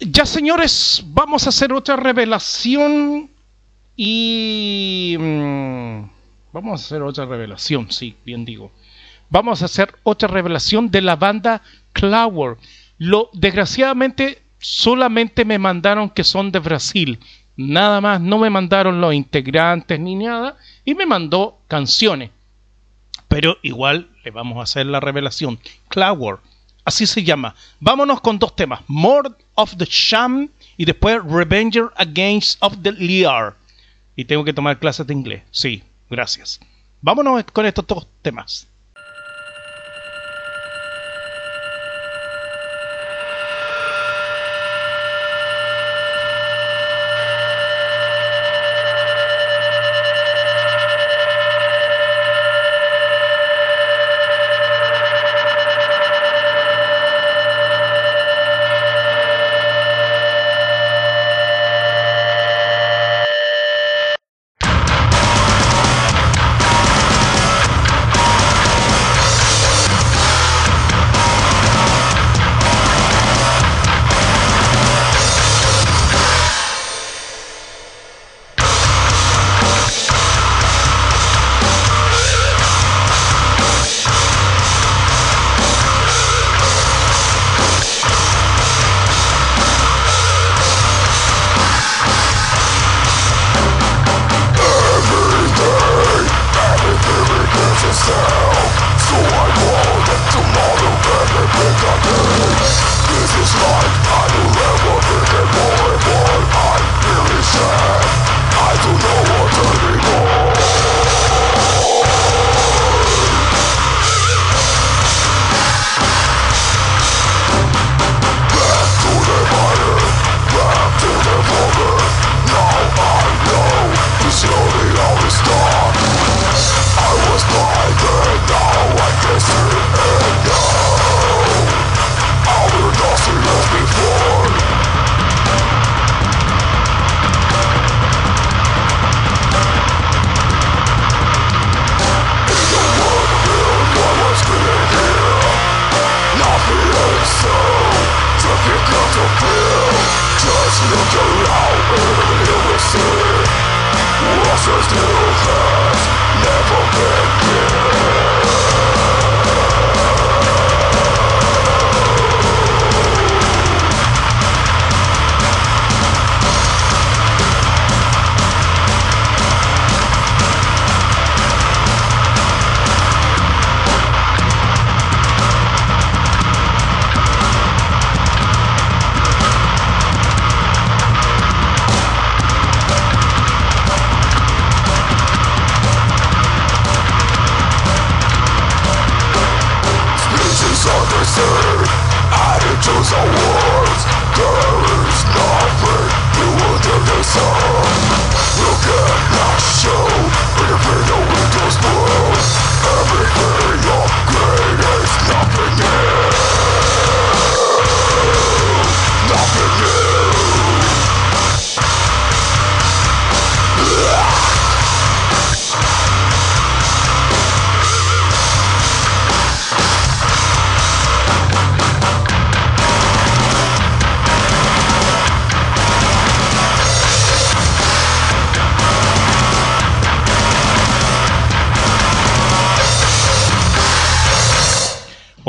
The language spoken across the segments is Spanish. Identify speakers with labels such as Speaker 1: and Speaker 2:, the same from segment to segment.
Speaker 1: Ya señores, vamos a hacer otra revelación y... mm, vamos a hacer otra revelación, sí, bien digo. Vamos a hacer otra revelación de la banda Clower. Lo, desgraciadamente, solamente me mandaron que son de Brasil. Nada más, no me mandaron los integrantes ni nada. Y me mandó canciones. Pero igual le vamos a hacer la revelación. Clower, así se llama. Vámonos con dos temas. More of the Sham y después Revenger Against of the Lear. Y tengo que tomar clases de inglés. Sí, gracias. Vámonos con estos dos temas.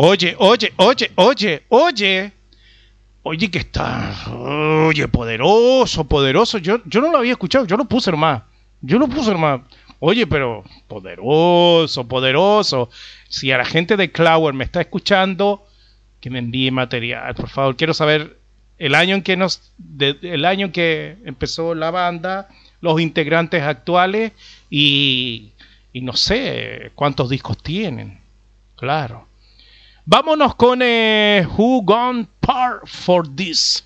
Speaker 1: Oye, oye, oye, oye, oye. Oye, que está. Oye, poderoso, poderoso. Yo, yo no lo había escuchado, yo lo puse hermano. Yo lo puse hermano. Oye, pero poderoso, poderoso. Si a la gente de Clower me está escuchando, que me envíe material, por favor. Quiero saber el año en que nos, el año en que empezó la banda, los integrantes actuales y, y no sé cuántos discos tienen. Claro. Vámonos con eh, Who Gone Par for This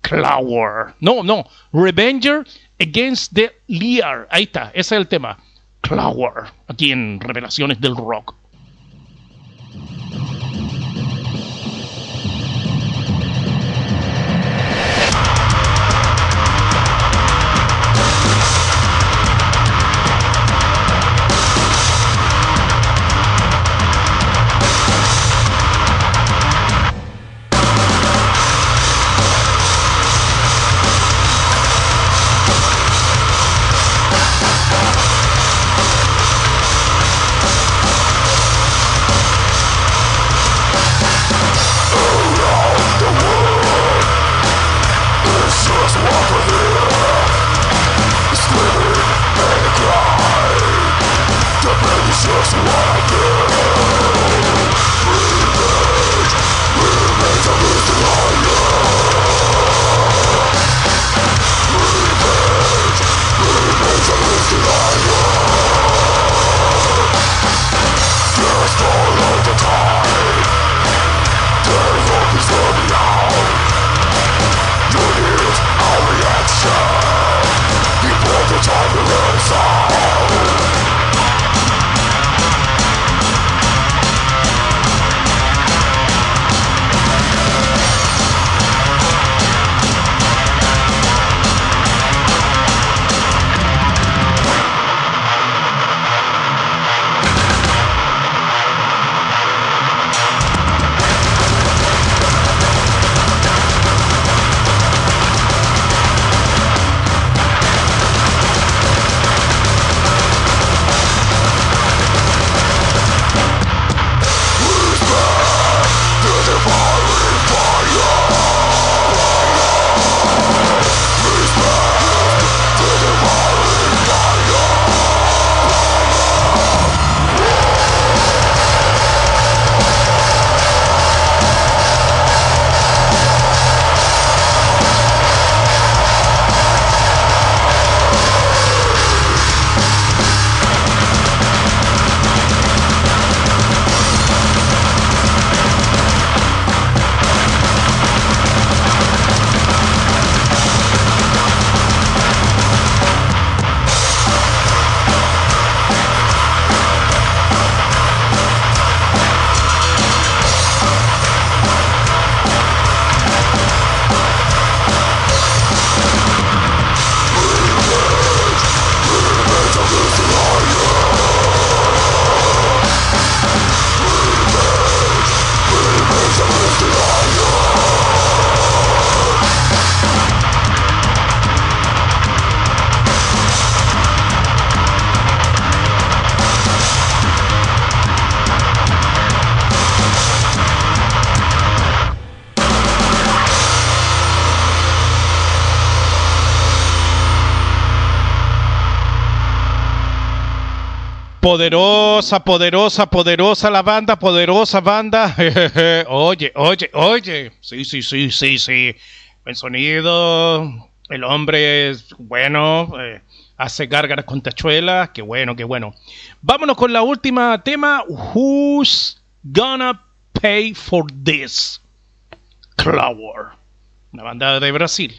Speaker 1: Clower. No, no. Revenger Against the Lear. Ahí está, ese es el tema. Clower. Aquí en Revelaciones del Rock.
Speaker 2: Just
Speaker 1: Poderosa, poderosa, poderosa la banda, poderosa banda. oye, oye, oye. Sí, sí, sí, sí, sí. Buen sonido. El hombre es bueno. Eh, hace gárgaras con tachuelas. Qué bueno, qué bueno. Vámonos con la última tema. Who's gonna pay for this? Clower. Una banda de Brasil.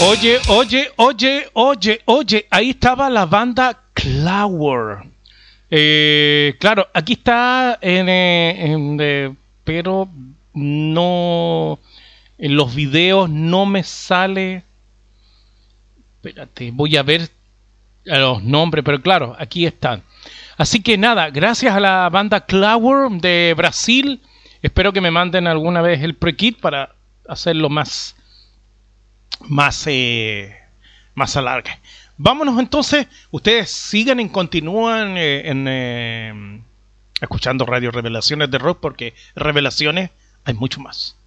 Speaker 1: Oye, oye, oye, oye, oye, ahí estaba la banda Clower. Eh, claro, aquí está en, eh, en, eh, pero no en los videos no me sale. Espérate, voy a ver los nombres, pero claro, aquí están. Así que nada, gracias a la banda Clower de Brasil. Espero que me manden alguna vez el pre-kit para hacerlo más más, eh, más alargue. Vámonos entonces, ustedes sigan y continúan eh, en, eh, escuchando Radio Revelaciones de Rock porque revelaciones hay mucho más.